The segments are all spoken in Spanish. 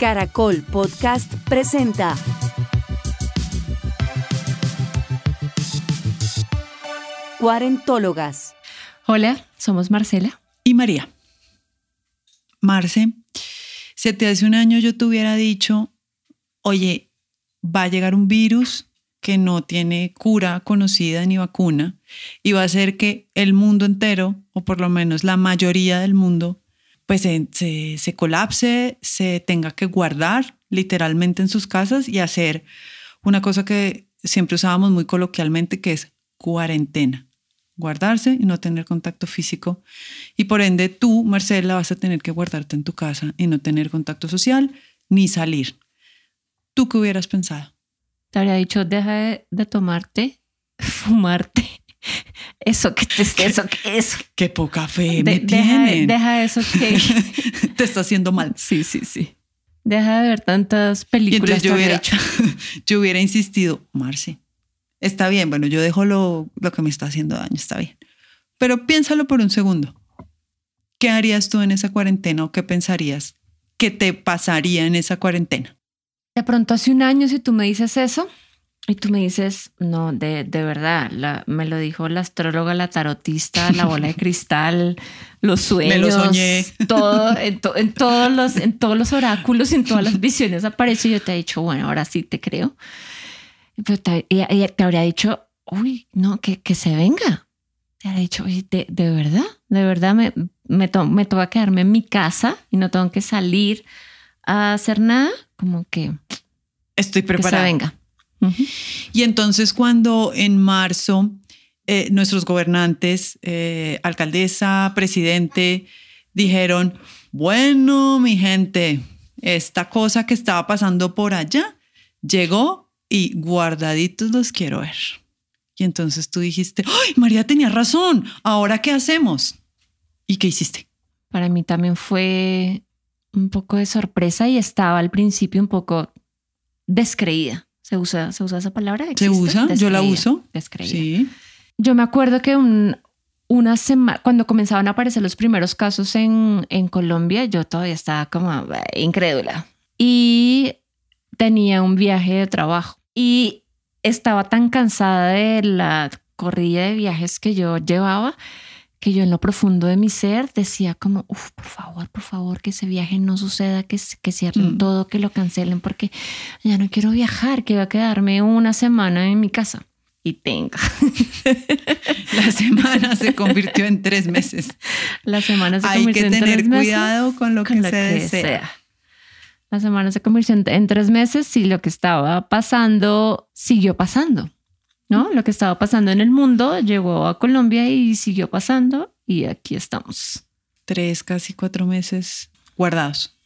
Caracol Podcast presenta Cuarentólogas. Hola, somos Marcela y María. Marce, si te hace un año yo te hubiera dicho, oye, va a llegar un virus que no tiene cura conocida ni vacuna y va a hacer que el mundo entero, o por lo menos la mayoría del mundo, pues se, se, colapse, se tenga que guardar literalmente en sus casas y hacer una cosa que siempre usábamos muy coloquialmente, que es cuarentena. Guardarse y no tener contacto físico. Y por ende tú, Marcela, vas a tener que guardarte en tu casa y no tener contacto social ni salir. ¿Tú qué hubieras pensado? Te habría dicho, deja de, tomarte, fumarte. Eso que te, eso que eso. Qué poca fe me tienen. Deja eso que te está haciendo mal. Sí, sí, sí. Deja de ver tantas películas. yo hubiera, yo hubiera insistido, Marce, está bien, bueno, yo dejo lo, lo que me está haciendo daño, está bien. Pero piénsalo por un segundo. ¿Qué harías tú en esa cuarentena o qué pensarías que te pasaría en esa cuarentena? De pronto hace un año, si tú me dices eso y tú me dices, no, de, de verdad, me lo dijo la astróloga, la tarotista, la bola de cristal, los sueños, me lo soñé. todo, en, todos los, en todos los oráculos, en todas las visiones aparece y yo te he dicho, bueno, ahora sí te creo. Pero te, te habría dicho, uy, no, que, que se venga. Te habría dicho, oye, de, de verdad, de verdad me, me, to me toca quedarme en mi casa y no tengo que salir a hacer nada como que estoy preparada. Que venga. Y entonces cuando en marzo eh, nuestros gobernantes, eh, alcaldesa, presidente, dijeron, bueno, mi gente, esta cosa que estaba pasando por allá llegó y guardaditos los quiero ver. Y entonces tú dijiste, ¡ay, María tenía razón! ¿Ahora qué hacemos? ¿Y qué hiciste? Para mí también fue un poco de sorpresa y estaba al principio un poco descreída. ¿Se usa, ¿se usa esa palabra? ¿Se usa? Yo la uso. Descreída. Sí. Yo me acuerdo que una semana, cuando comenzaban a aparecer los primeros casos en, en Colombia, yo todavía estaba como eh, incrédula. Y tenía un viaje de trabajo. Y estaba tan cansada de la corrida de viajes que yo llevaba que yo en lo profundo de mi ser decía como, uff, por favor, por favor, que ese viaje no suceda, que, que cierren mm. todo, que lo cancelen, porque ya no quiero viajar, que va a quedarme una semana en mi casa. Y tenga. La semana se convirtió en tres meses. La semana se Hay convirtió en tres meses. Hay que tener cuidado con lo que se desea. La semana se convirtió en tres meses y lo que estaba pasando siguió pasando. ¿No? Lo que estaba pasando en el mundo llegó a Colombia y siguió pasando y aquí estamos. Tres, casi cuatro meses guardados.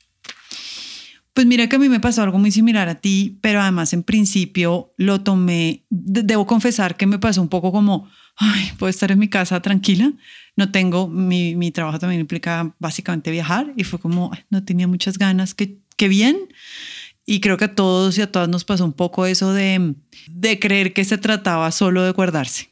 Pues mira que a mí me pasó algo muy similar a ti, pero además en principio lo tomé, debo confesar que me pasó un poco como, ay, puedo estar en mi casa tranquila, no tengo, mi, mi trabajo también implica básicamente viajar y fue como, no tenía muchas ganas, que, que bien, y creo que a todos y a todas nos pasó un poco eso de, de creer que se trataba solo de guardarse,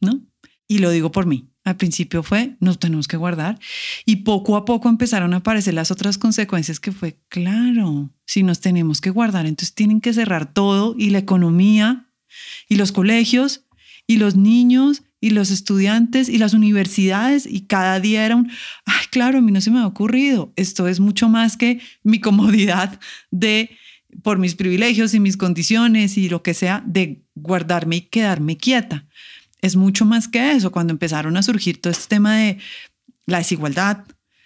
¿no? Y lo digo por mí. Al principio fue, nos tenemos que guardar. Y poco a poco empezaron a aparecer las otras consecuencias que fue, claro, si nos tenemos que guardar, entonces tienen que cerrar todo y la economía y los colegios y los niños y los estudiantes y las universidades y cada día era un, ay, claro, a mí no se me ha ocurrido. Esto es mucho más que mi comodidad de por mis privilegios y mis condiciones y lo que sea, de guardarme y quedarme quieta. Es mucho más que eso. Cuando empezaron a surgir todo este tema de la desigualdad,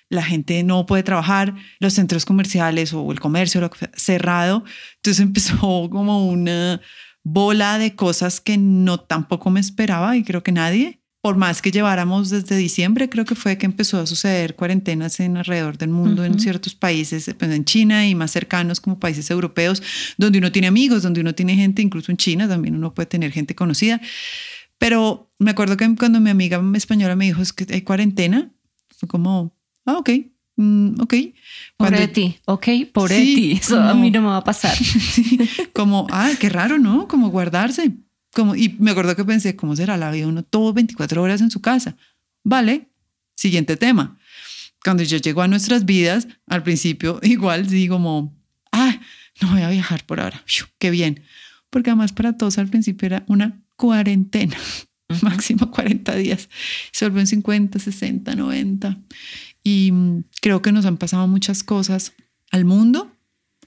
la gente no puede trabajar, los centros comerciales o el comercio cerrado, entonces empezó como una bola de cosas que no tampoco me esperaba y creo que nadie por más que lleváramos desde diciembre, creo que fue que empezó a suceder cuarentenas en alrededor del mundo, en ciertos países, pues, en China y más cercanos como países europeos, donde uno tiene amigos, donde uno tiene gente, incluso en China también uno puede tener gente conocida. Pero me acuerdo que cuando mi amiga española me dijo es que hay cuarentena, fue como, ah, ok, mm, ok. Cuando, pobre ti, ok, pobre ti, eso a mí no me va a pasar. como, ah, qué raro, ¿no? Como guardarse y me acuerdo que pensé, ¿cómo será la vida uno todo 24 horas en su casa? Vale, siguiente tema. Cuando yo llego a nuestras vidas, al principio igual digo como, no voy a viajar por ahora. Qué bien. Porque además para todos al principio era una cuarentena, máximo 40 días. Se volvió en 50, 60, 90. Y mm, creo que nos han pasado muchas cosas al mundo,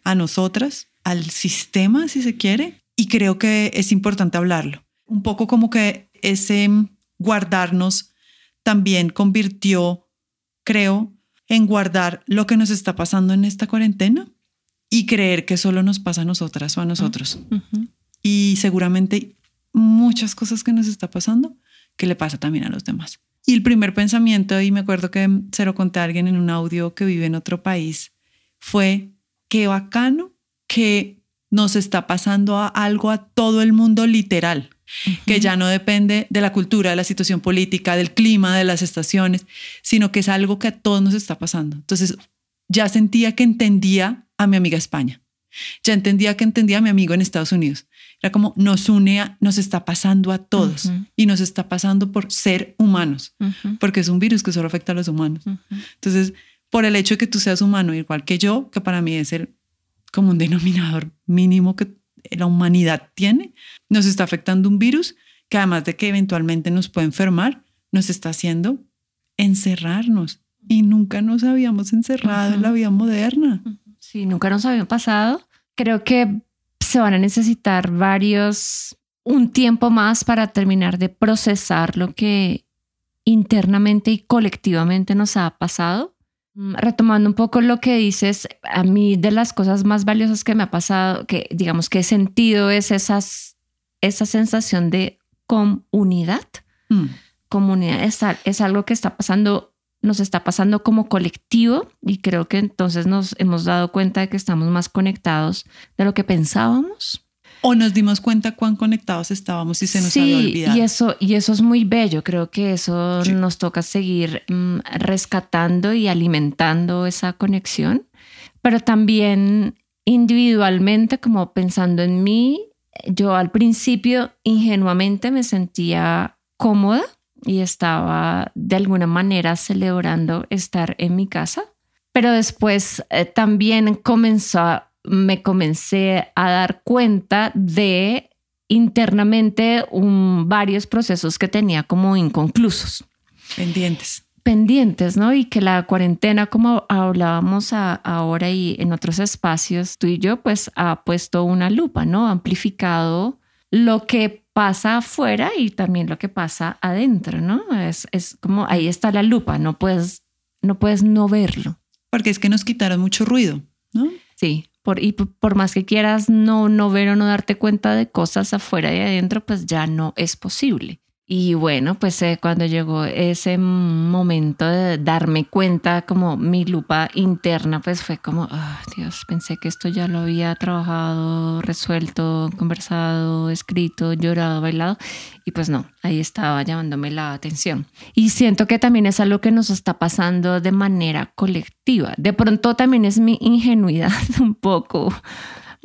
a nosotras, al sistema, si se quiere. Y creo que es importante hablarlo. Un poco como que ese guardarnos también convirtió, creo, en guardar lo que nos está pasando en esta cuarentena y creer que solo nos pasa a nosotras o a nosotros. Y seguramente muchas cosas que nos está pasando que le pasa también a los demás. Y el primer pensamiento, y me acuerdo que se lo conté a alguien en un audio que vive en otro país, fue qué bacano que nos está pasando a algo a todo el mundo literal, que ya no depende de la cultura, de la situación política, del clima, de las estaciones, sino que es algo que a todos nos está pasando. Entonces, ya sentía que entendía a mi amiga España. Ya entendía que entendía a mi amigo en Estados Unidos. Era como nos une, nos está pasando a todos y nos está pasando por ser humanos, porque es un virus que solo afecta a los humanos. Entonces, por el hecho de que tú seas humano igual que yo, que para mí es el como un denominador mínimo que la humanidad tiene, nos está afectando un virus que además de que eventualmente nos puede enfermar, nos está haciendo encerrarnos y nunca nos habíamos encerrado en la vida moderna. Sí, nunca nos había pasado. Creo que se van a necesitar varios, un tiempo más para terminar de procesar lo que internamente y colectivamente nos ha pasado. Mm, retomando un poco lo que dices, a mí de las cosas más valiosas que me ha pasado, que digamos que he sentido es esas, esa sensación de comunidad. Mm. Comunidad es, es algo que está pasando nos está pasando como colectivo y creo que entonces nos hemos dado cuenta de que estamos más conectados de lo que pensábamos. O nos dimos cuenta cuán conectados estábamos y se nos había olvidado. Y eso, y eso es muy bello. Creo que eso nos toca seguir mm, rescatando y alimentando esa conexión. Pero también individualmente, como pensando en mí, yo al principio ingenuamente me sentía cómoda y estaba de alguna manera celebrando estar en mi casa. Pero después eh, también comenzó, me comencé a dar cuenta de internamente varios procesos que tenía como inconclusos. Pendientes. Pendientes, ¿no? Y que la cuarentena, como hablábamos ahora y en otros espacios, tú y yo, pues ha puesto una lupa, ¿no? amplificado lo que pasa afuera y también lo que pasa adentro, ¿no? Es, es como ahí está la lupa, no puedes, no puedes no verlo. Porque es que nos quitaron mucho ruido, ¿no? Sí, por, y por más que quieras no, no ver o no darte cuenta de cosas afuera y adentro, pues ya no es posible. Y bueno, pues eh, cuando llegó ese momento de darme cuenta, como mi lupa interna, pues fue como, oh, Dios, pensé que esto ya lo había trabajado, resuelto, conversado, escrito, llorado, bailado. Y pues no, ahí estaba llamándome la atención. Y siento que también es algo que nos está pasando de manera colectiva. De pronto también es mi ingenuidad un poco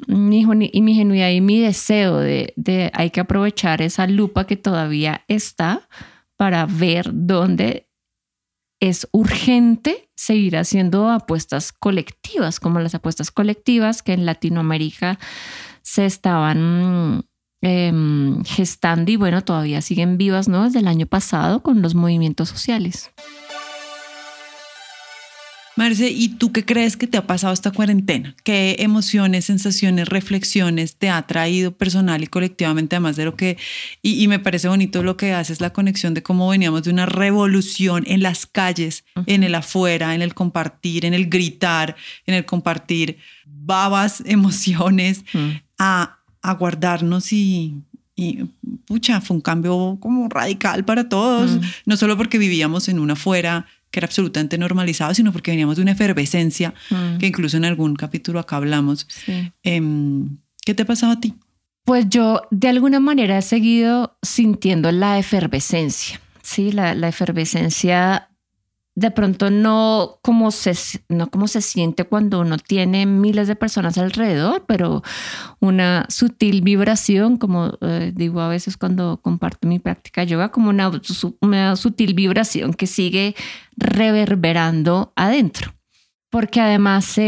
mi, mi ingenuidad y mi deseo de, de hay que aprovechar esa lupa que todavía está para ver dónde es urgente seguir haciendo apuestas colectivas, como las apuestas colectivas que en Latinoamérica se estaban em, gestando y bueno, todavía siguen vivas, ¿no? Desde el año pasado con los movimientos sociales. Marce, ¿y tú qué crees que te ha pasado esta cuarentena? ¿Qué emociones, sensaciones, reflexiones te ha traído personal y colectivamente, además de lo que, y, me parece bonito lo que haces, la conexión de cómo veníamos de una revolución en las calles, en el afuera, en el compartir, en el gritar, en el compartir babas, emociones, a, a guardarnos y, y pucha, fue un cambio como radical para todos, no solo porque vivíamos en una afuera que era absolutamente normalizado, sino porque veníamos de una efervescencia mm. que incluso en algún capítulo acá hablamos. Em, ¿Qué te ha pasado a ti? Pues yo de alguna manera he seguido sintiendo la efervescencia, ¿sí? La, la efervescencia de pronto no como, se, no como se siente cuando uno tiene miles de personas alrededor, pero una sutil vibración, como eh, digo a veces cuando comparto mi práctica yoga, como una, una sutil vibración que sigue reverberando adentro. Porque además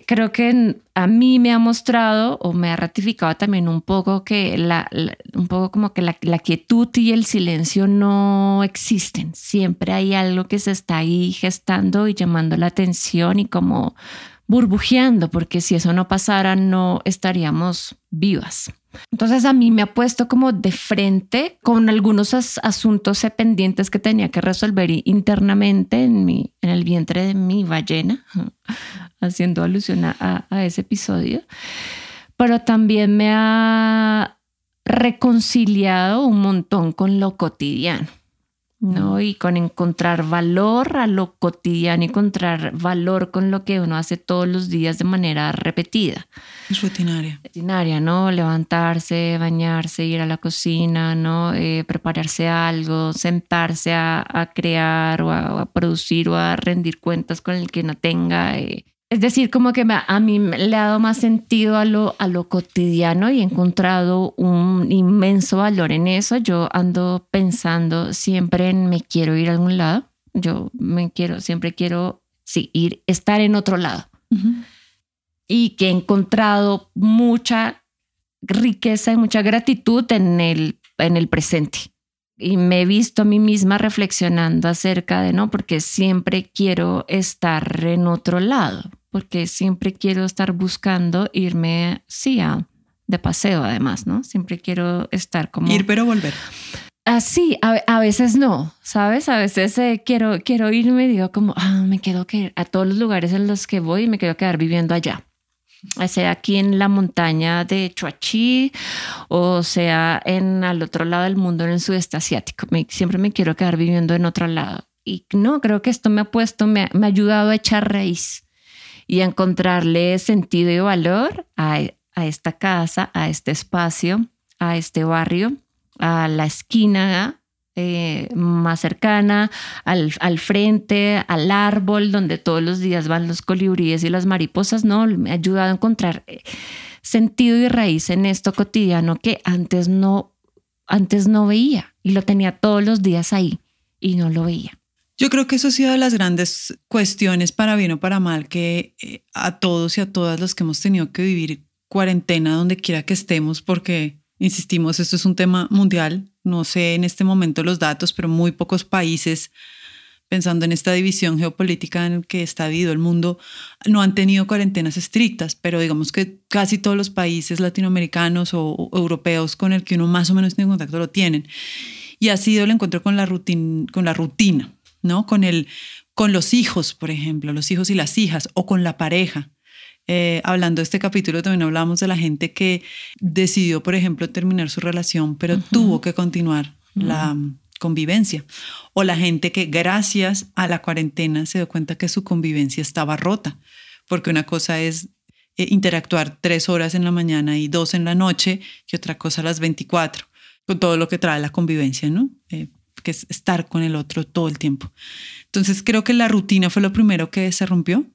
creo que a mí me ha mostrado o me ha ratificado también un poco que la, un poco como que la, la, quietud y el silencio no existen. Siempre hay algo que se está ahí gestando y llamando la atención y como burbujeando, porque si eso no pasara no estaríamos vivas. Entonces a mí me ha puesto como de frente con algunos asuntos pendientes que tenía que resolver internamente en, mi, en el vientre de mi ballena, haciendo alusión a, a ese episodio, pero también me ha reconciliado un montón con lo cotidiano. ¿no? Y con encontrar valor a lo cotidiano, encontrar valor con lo que uno hace todos los días de manera repetida. Es rutinaria. Rutinaria, ¿no? Levantarse, bañarse, ir a la cocina, ¿no? Eh, prepararse algo, sentarse a, crear o a, producir o a rendir cuentas con el que no tenga. Eh, es decir, como que a mí le ha dado más sentido a lo, a lo cotidiano y he encontrado un inmenso valor en eso. Yo ando pensando siempre en me quiero ir a algún lado. Yo me quiero, siempre quiero, sí, ir, estar en otro lado. Y que he encontrado mucha riqueza y mucha gratitud en el, en el presente. Y me he visto a mí misma reflexionando acerca de, ¿no? Porque siempre quiero estar en otro lado porque siempre quiero estar buscando irme, sí, de paseo además, ¿no? Siempre quiero estar como... Ir pero volver. Así, a, veces no, ¿sabes? A veces eh, quiero, quiero irme y digo como, ah, me quedo que a todos los lugares en los que voy y me quiero quedar viviendo allá. Sea aquí en la montaña de Chuachi o sea en al otro lado del mundo, en el sudeste asiático. siempre me quiero quedar viviendo en otro lado. Y no, creo que esto me ha puesto, me, me ha ayudado a echar raíz y encontrarle sentido y valor a, esta casa, a este espacio, a este barrio, a la esquina eh, más cercana, al, al, frente, al árbol donde todos los días van los colibríes y las mariposas, no, me ha ayudado a encontrar eh, sentido y raíz en esto cotidiano que antes no, antes no veía y lo tenía todos los días ahí y no lo veía. Yo creo que eso ha sido de las grandes cuestiones para bien o para mal que eh, a todos y a todas los que hemos tenido que vivir cuarentena donde quiera que estemos, porque, insistimos, esto es un tema mundial. No sé en este momento los datos, pero muy pocos países, pensando en esta división geopolítica en que está vivido el mundo, no han tenido cuarentenas estrictas, pero digamos que casi todos los países latinoamericanos o, europeos con el que uno más o menos tiene contacto lo tienen. Y ha sido el encuentro con la, con la rutina ¿no? Con, el, con los hijos, por ejemplo, los hijos y las hijas, o con la pareja. Eh, hablando de este capítulo, también hablamos de la gente que decidió, por ejemplo, terminar su relación, pero tuvo que continuar la convivencia. O la gente que gracias a la cuarentena se dio cuenta que su convivencia estaba rota, porque una cosa es eh, interactuar tres horas en la mañana y dos en la noche, y otra cosa las 24, con todo lo que trae la convivencia, ¿no? Eh, que es estar con el otro todo el tiempo. Entonces creo que la rutina fue lo primero que se rompió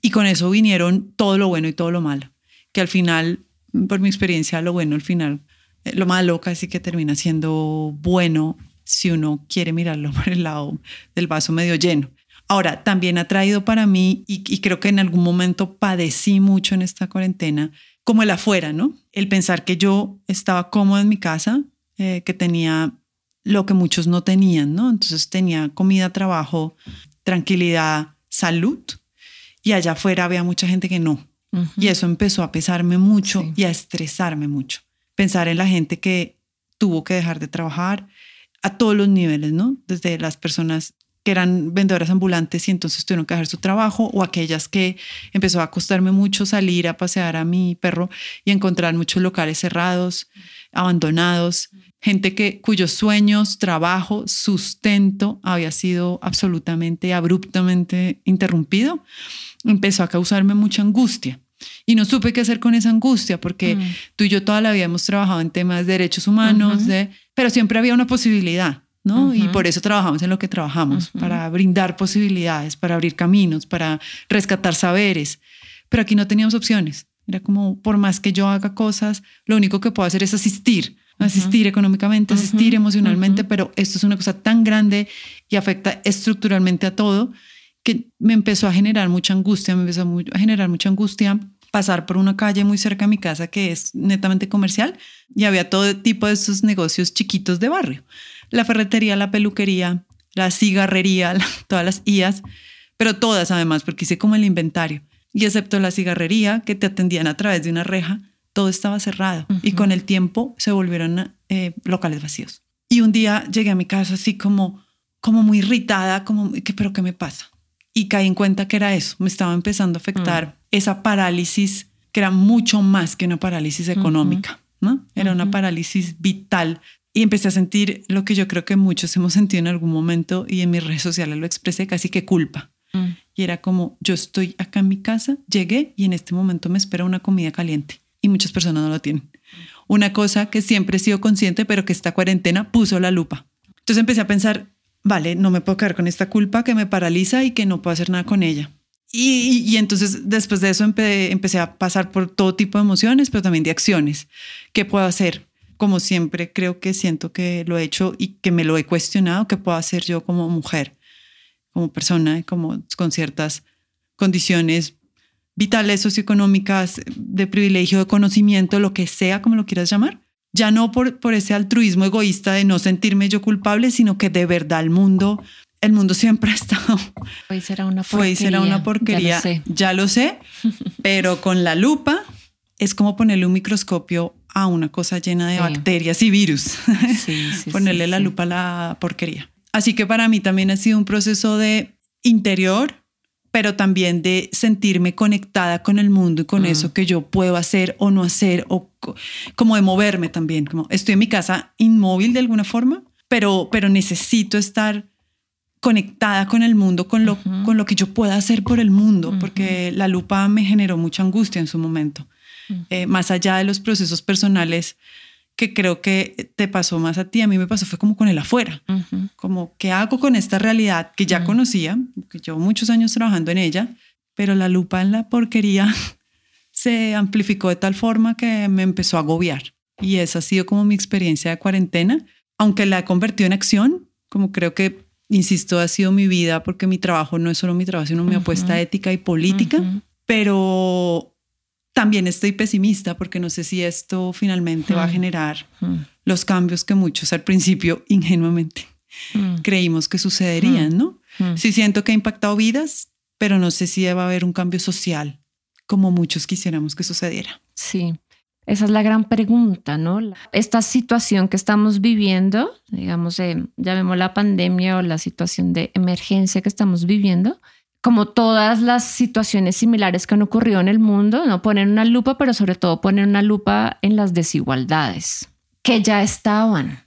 y con eso vinieron todo lo bueno y todo lo malo, que al final, por mi experiencia, lo bueno al final, eh, lo malo casi que termina siendo bueno si uno quiere mirarlo por el lado del vaso medio lleno. Ahora, también ha traído para mí, y, creo que en algún momento padecí mucho en esta cuarentena, como el afuera, ¿no? El pensar que yo estaba cómodo en mi casa, eh, que tenía lo que muchos no tenían, ¿no? Entonces tenía comida, trabajo, tranquilidad, salud y allá afuera había mucha gente que no. Y eso empezó a pesarme mucho y a estresarme mucho. Pensar en la gente que tuvo que dejar de trabajar a todos los niveles, ¿no? Desde las personas que eran vendedoras ambulantes y entonces tuvieron que dejar su trabajo, o aquellas que empezó a costarme mucho salir a pasear a mi perro y encontrar muchos locales cerrados, abandonados, gente que cuyos sueños, trabajo, sustento había sido absolutamente abruptamente interrumpido, empezó a causarme mucha angustia. Y no supe qué hacer con esa angustia, porque mm. tú y yo toda la vida hemos trabajado en temas de derechos humanos, de, pero siempre había una posibilidad, ¿no? Y por eso trabajamos en lo que trabajamos, para brindar posibilidades, para abrir caminos, para rescatar saberes. Pero aquí no teníamos opciones. Era como, por más que yo haga cosas, lo único que puedo hacer es asistir asistir económicamente, asistir emocionalmente, pero esto es una cosa tan grande y afecta estructuralmente a todo que me empezó a generar mucha angustia, me empezó a generar mucha angustia pasar por una calle muy cerca de mi casa que es netamente comercial y había todo tipo de esos negocios chiquitos de barrio. La ferretería, la peluquería, la cigarrería, todas las IAS, pero todas además, porque hice como el inventario. Y excepto la cigarrería, que te atendían a través de una reja, todo estaba cerrado y con el tiempo se volvieron eh, locales vacíos. Y un día llegué a mi casa así como, como muy irritada, como, ¿qué, ¿pero qué me pasa? Y caí en cuenta que era eso, me estaba empezando a afectar mm. esa parálisis que era mucho más que una parálisis económica, ¿no? Era una parálisis vital. Y empecé a sentir lo que yo creo que muchos hemos sentido en algún momento y en mis redes sociales lo expresé casi que culpa. Mm. Y era como, yo estoy acá en mi casa, llegué y en este momento me espera una comida caliente y muchas personas no lo tienen. Una cosa que siempre he sido consciente, pero que esta cuarentena puso la lupa. Entonces empecé a pensar, vale, no me puedo quedar con esta culpa que me paraliza y que no puedo hacer nada con ella. Y, entonces después de eso empecé a pasar por todo tipo de emociones, pero también de acciones. ¿Qué puedo hacer? Como siempre creo que siento que lo he hecho y que me lo he cuestionado, ¿qué puedo hacer yo como mujer, como persona, como con ciertas condiciones vitales, socioeconómicas, de privilegio, de conocimiento, lo que sea, como lo quieras llamar. Ya no por, por ese altruismo egoísta de no sentirme yo culpable, sino que de verdad el mundo, el mundo siempre ha estado. Hoy será una porquería. Hoy será una porquería. Ya lo sé, pero con la lupa es como ponerle un microscopio a una cosa llena de bacterias y virus. Sí, Ponerle la lupa a la porquería. Así que para mí también ha sido un proceso de interior, pero también de sentirme conectada con el mundo y con mm. eso que yo puedo hacer o no hacer, o como de moverme también. Como estoy en mi casa inmóvil de alguna forma, pero, pero necesito estar conectada con el mundo, con lo, con lo que yo pueda hacer por el mundo, porque la lupa me generó mucha angustia en su momento. Mm. Eh, más allá de los procesos personales que creo que te pasó más a ti, a mí me pasó fue como con el afuera, como qué hago con esta realidad que ya conocía, que llevo muchos años trabajando en ella, pero la lupa en la porquería se amplificó de tal forma que me empezó a agobiar. Y esa ha sido como mi experiencia de cuarentena, aunque la he convertido en acción, como creo que, insisto, ha sido mi vida, porque mi trabajo no es solo mi trabajo, sino mi apuesta ética y política, pero también estoy pesimista porque no sé si esto finalmente va a generar los cambios que muchos al principio ingenuamente creímos que sucederían, ¿no? Sí siento que ha impactado vidas, pero no sé si va a haber un cambio social como muchos quisiéramos que sucediera. Sí, esa es la gran pregunta, ¿no? Esta situación que estamos viviendo, digamos, eh, llamemos la pandemia o la situación de emergencia que estamos viviendo, como todas las situaciones similares que han ocurrido en el mundo, no ponen una lupa, pero sobre todo ponen una lupa en las desigualdades, que ya estaban.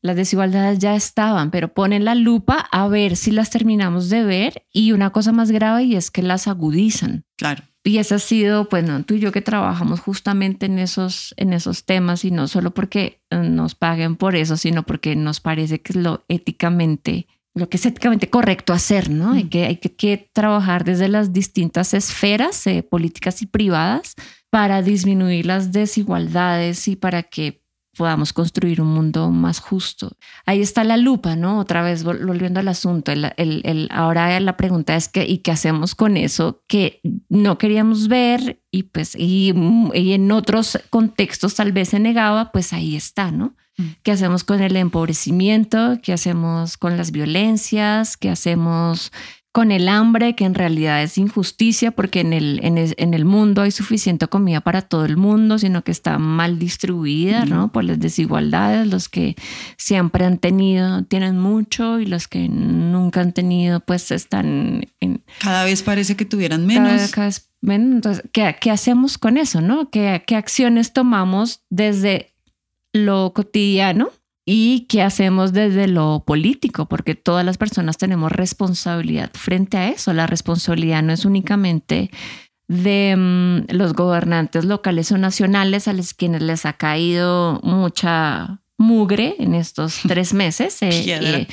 Las desigualdades ya estaban, pero ponen la lupa a ver si las terminamos de ver y una cosa más grave y es que las agudizan. Claro. Y eso ha sido, pues no, tú y yo que trabajamos justamente en esos, en esos temas y no solo porque nos paguen por eso, sino porque nos parece que es lo éticamente lo que es éticamente correcto hacer, ¿no? Hay, que, hay que, trabajar desde las distintas esferas eh, políticas y privadas para disminuir las desigualdades y para que podamos construir un mundo más justo. Ahí está la lupa, ¿no? Otra vez volviendo al asunto, el, el, ahora la pregunta es que, ¿y qué hacemos con eso que no queríamos ver y pues, y, y en otros contextos tal vez se negaba, pues ahí está, ¿no? ¿Qué hacemos con el empobrecimiento? ¿Qué hacemos con las violencias? ¿Qué hacemos con el hambre, que en realidad es injusticia porque en el, en el, mundo hay suficiente comida para todo el mundo, sino que está mal distribuida, ¿no? Por las desigualdades, los que siempre han tenido tienen mucho y los que nunca han tenido pues están en... Cada vez parece que tuvieran menos. Cada, vez menos. Entonces, ¿qué, ¿qué, hacemos con eso, no? ¿Qué, ¿Qué acciones tomamos desde lo cotidiano y qué hacemos desde lo político, porque todas las personas tenemos responsabilidad frente a eso. La responsabilidad no es únicamente de mm, los gobernantes locales o nacionales a los quienes les ha caído mucha mugre en estos tres meses. Eh, eh,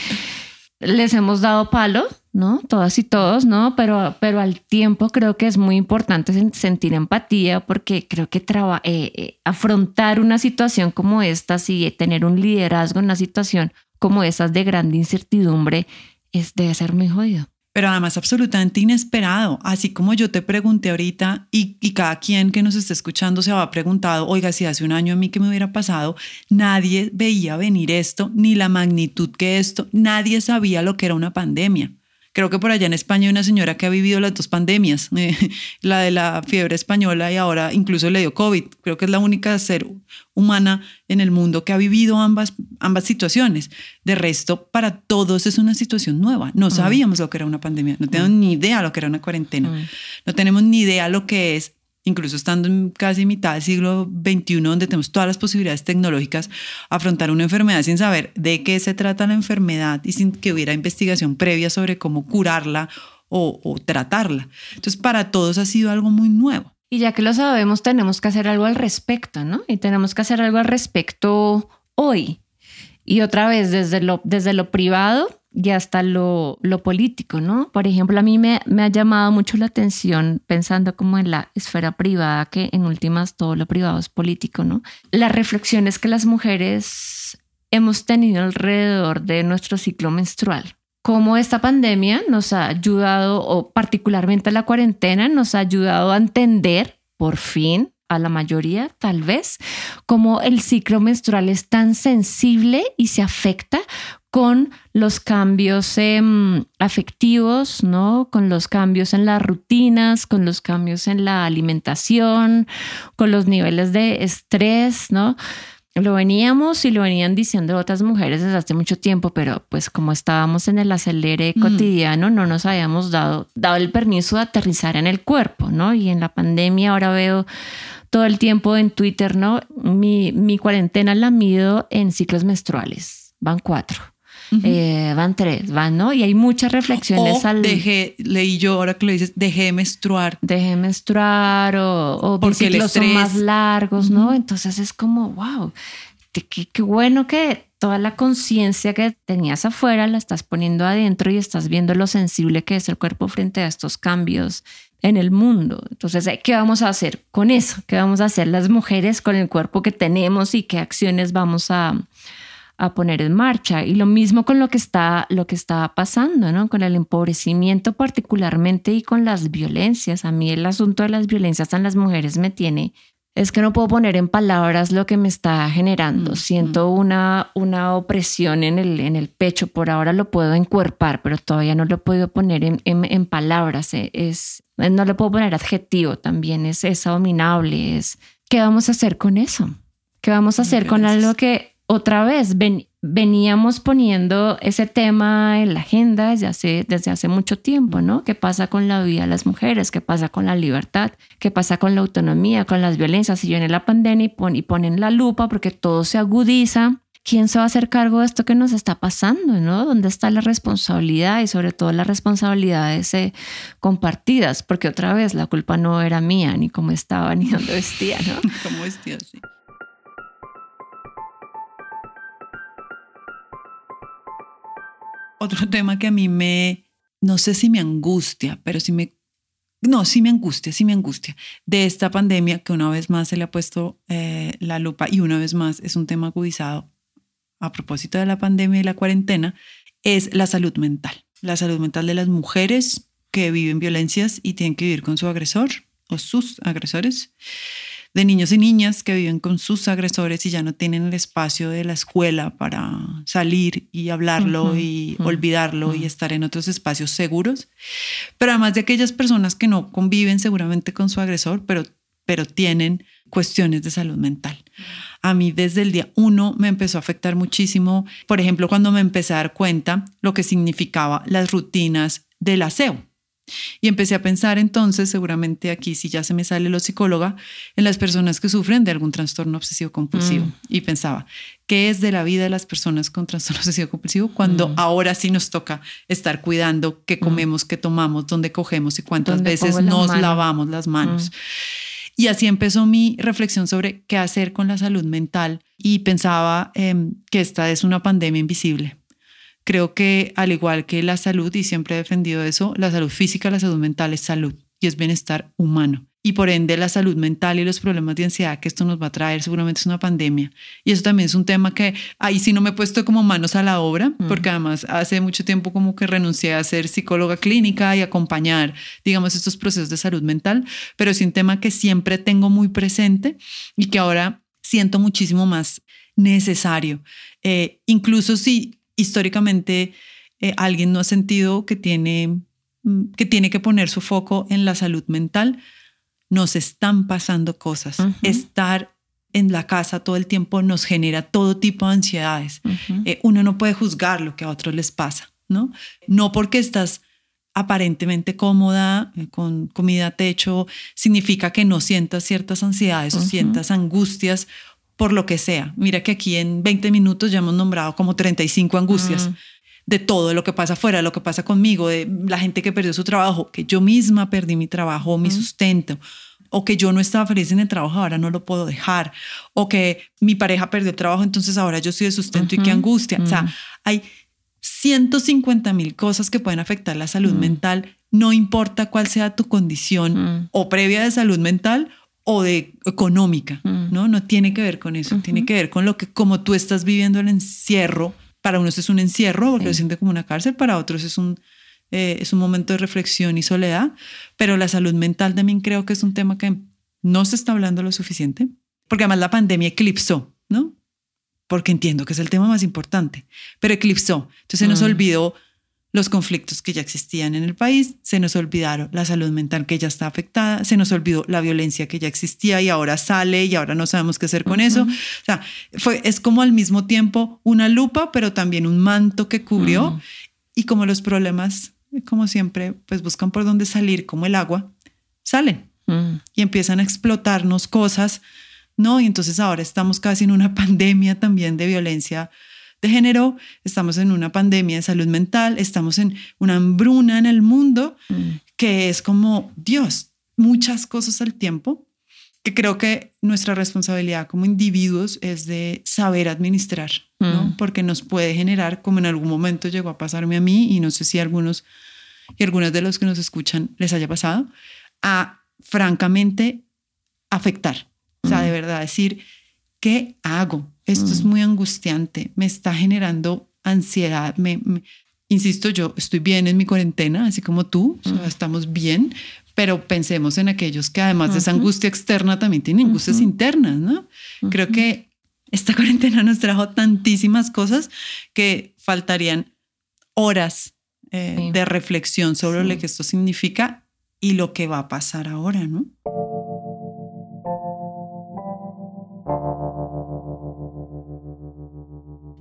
les hemos dado palo, ¿no? Todas y todos, ¿no? Pero, pero al tiempo creo que es muy importante sentir empatía porque creo que eh, eh, afrontar una situación como esta, y tener un liderazgo en una situación como esas de grande incertidumbre, es, debe ser muy jodido. Pero además absolutamente inesperado, así como yo te pregunté ahorita y, y, cada quien que nos esté escuchando se ha preguntado, oiga, si hace un año a mí que me hubiera pasado, nadie veía venir esto, ni la magnitud que esto, nadie sabía lo que era una pandemia. Creo que por allá en España hay una señora que ha vivido las dos pandemias, eh, la de la fiebre española y ahora incluso le dio COVID. Creo que es la única ser humana en el mundo que ha vivido ambas, ambas situaciones. De resto, para todos es una situación nueva. No mm. sabíamos lo que era una pandemia, no tenemos mm. ni idea lo que era una cuarentena, mm. no tenemos ni idea lo que es incluso estando en casi mitad del siglo XXI, donde tenemos todas las posibilidades tecnológicas, afrontar una enfermedad sin saber de qué se trata la enfermedad y sin que hubiera investigación previa sobre cómo curarla o, o tratarla. Entonces, para todos ha sido algo muy nuevo. Y ya que lo sabemos, tenemos que hacer algo al respecto, ¿no? Y tenemos que hacer algo al respecto hoy. Y otra vez, desde lo, desde lo privado, y hasta lo, lo, político, ¿no? Por ejemplo, a mí me, me, ha llamado mucho la atención pensando como en la esfera privada, que en últimas todo lo privado es político, ¿no? Las reflexiones que las mujeres hemos tenido alrededor de nuestro ciclo menstrual. Cómo esta pandemia nos ha ayudado, o particularmente la cuarentena, nos ha ayudado a entender, por fin, a la mayoría tal vez, cómo el ciclo menstrual es tan sensible y se afecta con los cambios em, afectivos, ¿no? Con los cambios en las rutinas, con los cambios en la alimentación, con los niveles de estrés, ¿no? Lo veníamos y lo venían diciendo otras mujeres desde hace mucho tiempo, pero pues como estábamos en el acelere cotidiano, no nos habíamos dado, dado el permiso de aterrizar en el cuerpo, ¿no? Y en la pandemia ahora veo todo el tiempo en Twitter, ¿no? Mi, mi cuarentena la mido en ciclos menstruales, van cuatro. Eh, van tres, van, ¿no? Y hay muchas reflexiones al... Dejé, leí yo ahora que lo dices, dejé menstruar. Dejé menstruar o, o Porque los son más largos, ¿no? Entonces es como, wow, qué, qué bueno que toda la conciencia que tenías afuera la estás poniendo adentro y estás viendo lo sensible que es el cuerpo frente a estos cambios en el mundo. Entonces, ¿qué vamos a hacer con eso? ¿Qué vamos a hacer las mujeres con el cuerpo que tenemos y qué acciones vamos a, a poner en marcha. Y lo mismo con lo que está, lo que está pasando, ¿no? Con el empobrecimiento particularmente y con las violencias. A mí el asunto de las violencias en las mujeres me tiene es que no puedo poner en palabras lo que me está generando. Mm, Siento mm. una, una opresión en el, en el pecho. Por ahora lo puedo encuerpar, pero todavía no lo podido poner en, en, palabras. E, es, no le puedo poner adjetivo también. Es, es abominable. Es, ¿Qué vamos a hacer con eso? ¿Qué vamos a hacer con algo que otra vez veníamos poniendo ese tema en la agenda desde hace, desde hace mucho tiempo, ¿no? ¿Qué pasa con la vida de las mujeres? ¿Qué pasa con la libertad? ¿Qué pasa con la autonomía, con las violencias? Y viene la pandemia y, y ponen la lupa porque todo se agudiza. ¿Quién se va a hacer cargo de esto que nos está pasando? ¿no? ¿Dónde está la responsabilidad y sobre todo las responsabilidades eh, compartidas? Porque otra vez la culpa no era mía, ni cómo estaba, ni dónde vestía, ¿no? cómo vestía, sí. Otro tema que a mí me, no sé si me angustia, pero sí me, no, sí me angustia, sí me angustia, de esta pandemia que una vez más se le ha puesto eh, la lupa y una vez más es un tema agudizado a propósito de la pandemia y la cuarentena, es la salud mental. La salud mental de las mujeres que viven violencias y tienen que vivir con su agresor o sus agresores de niños y niñas que viven con sus agresores y ya no tienen el espacio de la escuela para salir y hablarlo y olvidarlo y estar en otros espacios seguros. Pero además de aquellas personas que no conviven seguramente con su agresor, pero, pero tienen cuestiones de salud mental. A mí desde el día uno me empezó a afectar muchísimo, por ejemplo, cuando me empecé a dar cuenta lo que significaba las rutinas del aseo y empecé a pensar entonces, seguramente aquí si ya se me sale lo psicóloga, en las personas que sufren de algún trastorno obsesivo compulsivo. Mm. Y pensaba, ¿qué es de la vida de las personas con trastorno obsesivo compulsivo cuando mm. ahora sí nos toca estar cuidando qué mm. comemos, qué tomamos, dónde cogemos y cuántas veces nos lavamos las manos? Y así empezó mi reflexión sobre qué hacer con la salud mental y pensaba em, que esta es una pandemia invisible Creo que al igual que la salud, y siempre he defendido eso, la salud física, la salud mental es salud y es bienestar humano. y por ende la salud mental y los problemas de ansiedad que esto nos va a traer seguramente es una pandemia. Y eso también es un tema que ahí sí no me he puesto como manos a la obra, porque además hace mucho tiempo como que renuncié a ser psicóloga clínica y acompañar, digamos, estos procesos de salud mental, pero es un tema que siempre tengo muy presente y que ahora siento muchísimo más necesario. Eh, incluso si históricamente eh, alguien no ha sentido que tiene, mm, que tiene que poner su foco en la salud mental, nos están pasando cosas. Estar en la casa todo el tiempo nos genera todo tipo de ansiedades. Eh, uno no puede juzgar lo que a otros les pasa, ¿no? No porque estás aparentemente cómoda, eh, con comida, techo, significa que no sientas ciertas ansiedades o sientas angustias por lo que sea. Mira que aquí en 20 minutos ya hemos nombrado como 35 angustias. Mm. de todo lo que pasa afuera, lo que pasa conmigo, de la gente que perdió su trabajo, que yo misma perdí mi trabajo, mi sustento, o que yo no estaba feliz en el trabajo, ahora no lo puedo dejar, o que mi pareja perdió el trabajo, entonces ahora yo soy de sustento y qué angustia. O sea, hay 150 mil cosas que pueden afectar la salud mental, no importa cuál sea tu condición o previa de salud mental o de económica, ¿no? No tiene que ver con eso, tiene que ver con lo que como tú estás viviendo el encierro, para unos es un encierro porque lo siente como una cárcel, para otros es un, eh, es un momento de reflexión y soledad, pero la salud mental también creo que es un tema que no se está hablando lo suficiente, porque además la pandemia eclipsó, ¿no? Porque entiendo que es el tema más importante, pero eclipsó. Entonces se nos mm. olvidó los conflictos que ya existían en el país, se nos olvidaron. La salud mental que ya está afectada, se nos olvidó la violencia que ya existía y ahora sale y ahora no sabemos qué hacer con eso. O sea, fue, es como al mismo tiempo una lupa, pero también un manto que cubrió. Y como los problemas, como siempre, pues buscan por dónde salir, como el agua, salen. Y empiezan a explotarnos cosas, ¿no? Y entonces ahora estamos casi en una pandemia también de violencia de género, estamos en una pandemia de salud mental, estamos en una hambruna en el mundo mm. que es como, Dios, muchas cosas al tiempo, que creo que nuestra responsabilidad como individuos es de saber administrar, ¿no? Mm. Porque nos puede generar, como en algún momento llegó a pasarme a mí, y no sé si algunos y algunos de los que nos escuchan les haya pasado, a francamente afectar. O sea, de mm. verdad decir, ¿qué hago? Esto es mm. muy angustiante, me está generando ansiedad. Me, insisto, yo estoy bien en mi cuarentena, así como tú, mm. estamos bien, pero pensemos en aquellos que además de esa angustia externa también tienen angustias internas, ¿no? Creo que esta cuarentena nos trajo tantísimas cosas que faltarían horas eh, de reflexión sobre lo que esto significa y lo que va a pasar ahora, ¿no?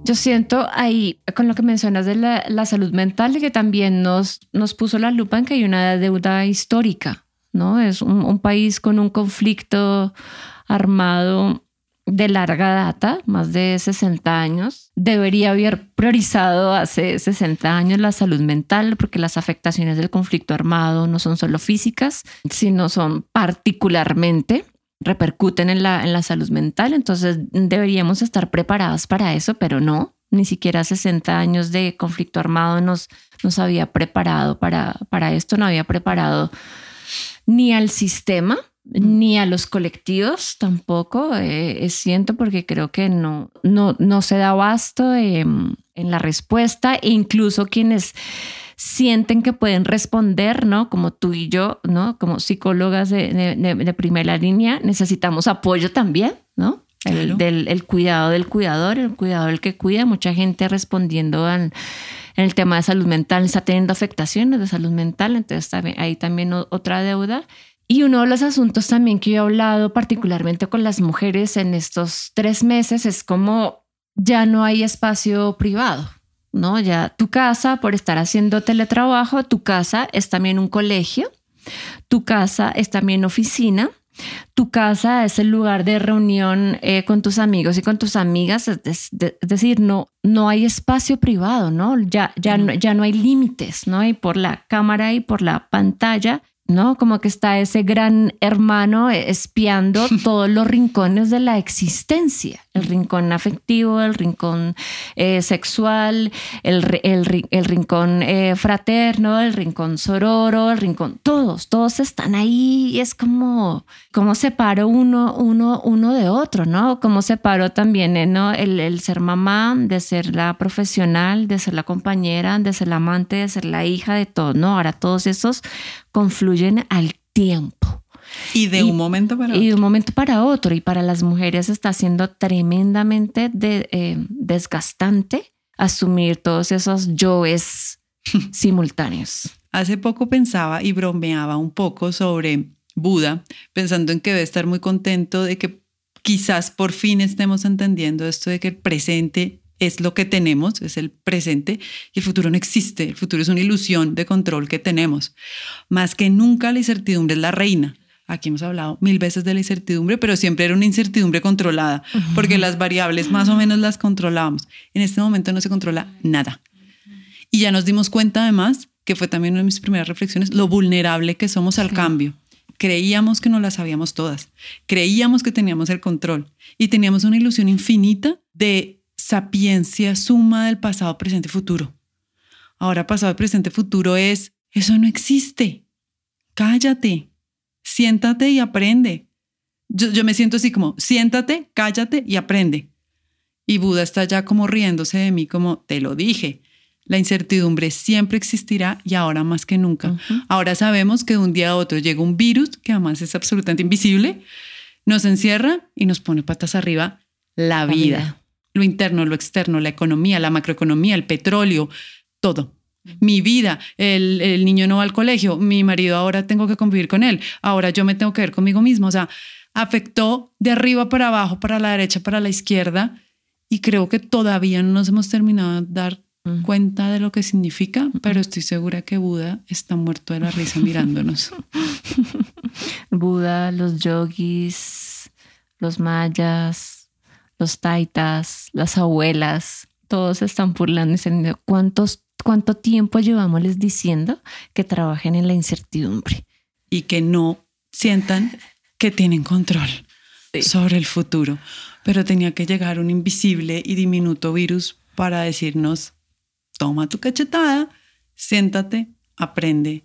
Yo siento ahí, con lo que mencionas de la, salud mental, que también nos, nos puso la lupa en que hay una deuda histórica, ¿no? Es un, país con un conflicto armado de larga data, más de 60 años. Debería haber priorizado hace 60 años la salud mental, porque las afectaciones del conflicto armado no son solo físicas, sino son particularmente repercuten en la, en la salud mental, entonces deberíamos estar preparados para eso, pero no, ni siquiera 60 años de conflicto armado nos, nos había preparado para, para esto, no había preparado ni al sistema, ni a los colectivos tampoco, eh, siento, porque creo que no, no, no se da abasto en la respuesta e incluso quienes sienten que pueden responder, ¿no? Como tú y yo, ¿no? Como psicólogas de, primera línea, necesitamos apoyo también, ¿no? El, del el cuidado del cuidador, el cuidado del que cuida. Mucha gente respondiendo en el tema de salud mental está teniendo afectaciones de salud mental, entonces también, ahí también otra deuda. Y uno de los asuntos también que yo he hablado particularmente con las mujeres en estos tres meses es como ya no hay espacio privado, ¿no? Ya tu casa, por estar haciendo teletrabajo, tu casa es también un colegio, tu casa es también oficina, tu casa es el lugar de reunión eh, con tus amigos y con tus amigas, es, decir, no, no hay espacio privado, ¿no? Ya, ya, no, ya no hay límites, ¿no? Y por la cámara y por la pantalla, ¿no? Como que está ese gran hermano espiando todos los rincones de la existencia. El rincón afectivo, el rincón eh, sexual, el, el, rincón eh, fraterno, el rincón sororo, el rincón, todos, todos están ahí y es como, como separo uno, uno, uno de otro, ¿no? Como separo también eh, ¿no? el, el ser mamá, de ser la profesional, de ser la compañera, de ser la amante, de ser la hija, de todo, ¿no? Ahora todos esos confluyen al tiempo. Y de un momento para otro. Y de un momento para otro. Y para las mujeres está siendo tremendamente eh, desgastante asumir todos esos yoes simultáneos. Hace poco pensaba y bromeaba un poco sobre Buda, pensando en que debe estar muy contento de que quizás por fin estemos entendiendo esto de que el presente es lo que tenemos, es el presente, y el futuro no existe. El futuro es una ilusión de control que tenemos. Más que nunca la incertidumbre es la reina. Aquí hemos hablado mil veces de la incertidumbre, pero siempre era una incertidumbre controlada, porque las variables más o menos las controlábamos. En este momento no se controla nada. Y ya nos dimos cuenta además, que fue también una de mis primeras reflexiones, lo vulnerable que somos al cambio. Creíamos que no las sabíamos todas, creíamos que teníamos el control y teníamos una ilusión infinita de sapiencia suma del pasado, presente, futuro. Ahora pasado, presente, futuro es, eso no existe. Cállate, siéntate y aprende. Yo, me siento así como, siéntate, cállate y aprende. Y Buda está ya como riéndose de mí, como, te lo dije. La incertidumbre siempre existirá y ahora más que nunca. Ahora sabemos que de un día a otro llega un virus, que además es absolutamente invisible, nos encierra y nos pone patas arriba la vida. Lo interno, lo externo, la economía, la macroeconomía, el petróleo, todo mi vida, el, niño no va al colegio, mi marido ahora tengo que convivir con él, ahora yo me tengo que ver conmigo mismo, o sea, afectó de arriba para abajo, para la derecha, para la izquierda, y creo que todavía no nos hemos terminado de dar cuenta de lo que significa, pero estoy segura que Buda está muerto de la risa mirándonos. Buda, los yogis, los mayas, los taitas, las abuelas, todos están burlando y diciendo cuántos cuánto tiempo llevamos les diciendo que trabajen en la incertidumbre. Y que no sientan que tienen control sobre el futuro. Pero tenía que llegar un invisible y diminuto virus para decirnos, toma tu cachetada, siéntate, aprende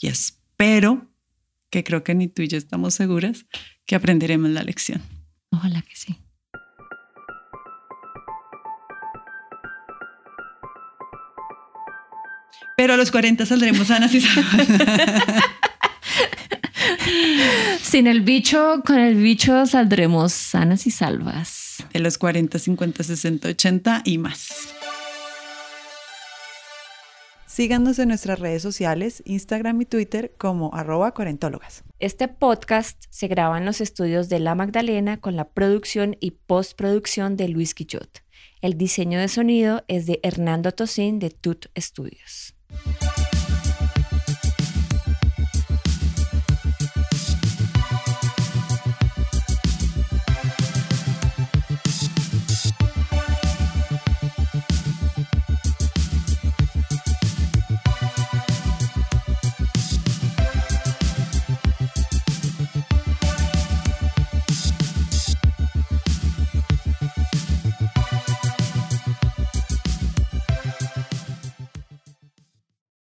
y espero que creo que ni tú y yo estamos seguras que aprenderemos la lección. Ojalá que sí. Pero a los 40 saldremos sanas y salvas. Sin el bicho, con el bicho saldremos sanas y salvas. De los 40, 50, 60, 80 y más. Síganos en nuestras redes sociales, Instagram y Twitter como arroba cuarentólogas. Este podcast se graba en los estudios de La Magdalena con la producción y postproducción de Luis Quillot. El diseño de sonido es de Hernando Tosín de Tut Studios.